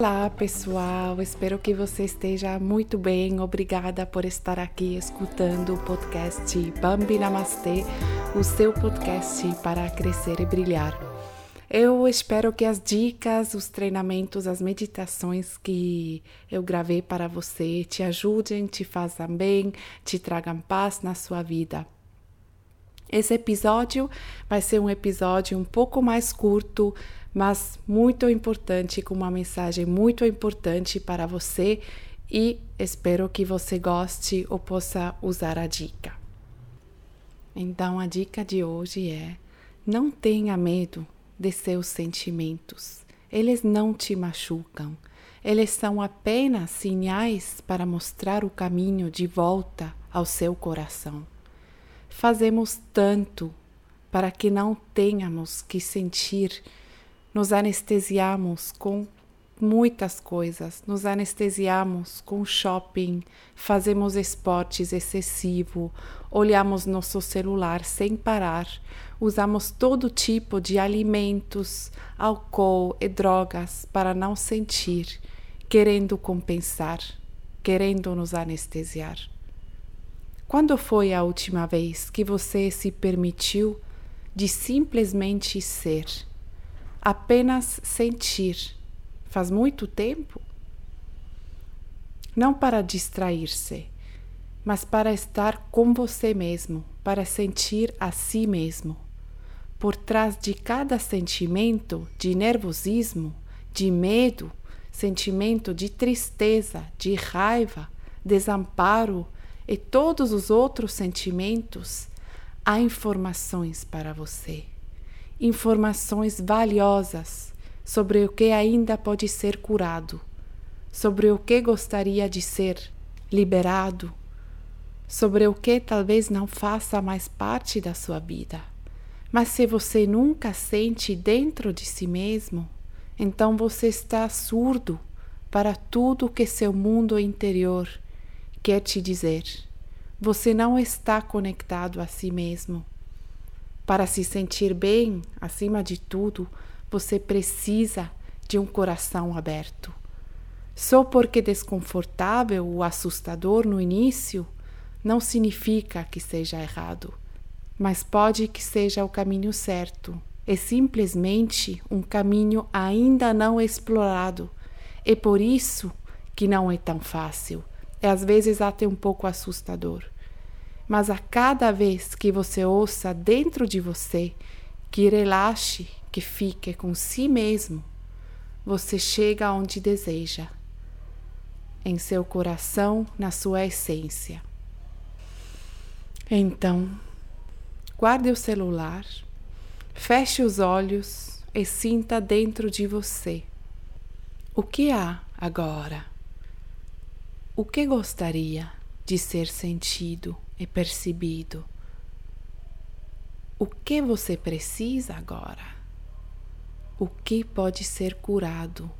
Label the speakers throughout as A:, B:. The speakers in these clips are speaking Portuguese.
A: Olá pessoal, espero que você esteja muito bem. Obrigada por estar aqui escutando o podcast Bambi Namastê, o seu podcast para crescer e brilhar. Eu espero que as dicas, os treinamentos, as meditações que eu gravei para você te ajudem, te façam bem, te tragam paz na sua vida. Esse episódio vai ser um episódio um pouco mais curto, mas muito importante, com uma mensagem muito importante para você e espero que você goste ou possa usar a dica. Então, a dica de hoje é: não tenha medo de seus sentimentos. Eles não te machucam. Eles são apenas sinais para mostrar o caminho de volta ao seu coração. Fazemos tanto para que não tenhamos que sentir nos anestesiamos com muitas coisas, nos anestesiamos com shopping, fazemos esportes excessivo, olhamos nosso celular sem parar, usamos todo tipo de alimentos, álcool e drogas para não sentir, querendo compensar, querendo nos anestesiar. Quando foi a última vez que você se permitiu de simplesmente ser? apenas sentir. Faz muito tempo? Não para distrair-se, mas para estar com você mesmo, para sentir a si mesmo. Por trás de cada sentimento de nervosismo, de medo, sentimento de tristeza, de raiva, desamparo e todos os outros sentimentos, há informações para você informações valiosas sobre o que ainda pode ser curado, sobre o que gostaria de ser liberado, sobre o que talvez não faça mais parte da sua vida. Mas se você nunca sente dentro de si mesmo, então você está surdo para tudo que seu mundo interior quer te dizer. Você não está conectado a si mesmo. Para se sentir bem, acima de tudo, você precisa de um coração aberto. Só porque desconfortável ou assustador no início, não significa que seja errado, mas pode que seja o caminho certo. É simplesmente um caminho ainda não explorado. É por isso que não é tão fácil. É às vezes até um pouco assustador mas a cada vez que você ouça dentro de você que relaxe, que fique com si mesmo, você chega onde deseja, em seu coração, na sua essência. Então, guarde o celular, feche os olhos e sinta dentro de você. O que há agora? O que gostaria de ser sentido? e percebido. O que você precisa agora? O que pode ser curado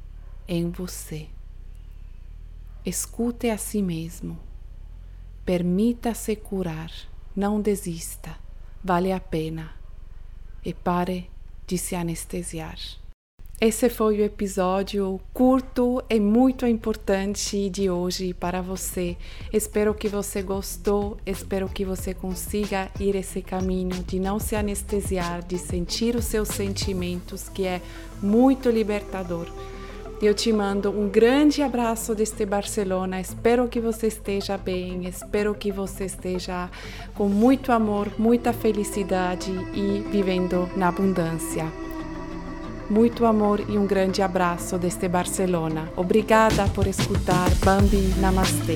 A: em você? Escute a si mesmo. Permita-se curar. Não desista. Vale a pena. E pare de se anestesiar. Esse foi o episódio curto e muito importante de hoje para você. Espero que você gostou, espero que você consiga ir esse caminho de não se anestesiar, de sentir os seus sentimentos, que é muito libertador. Eu te mando um grande abraço desde Barcelona. Espero que você esteja bem, espero que você esteja com muito amor, muita felicidade e vivendo na abundância. Muito amor e um grande abraço desde Barcelona. Obrigada por escutar Bambi Namastê.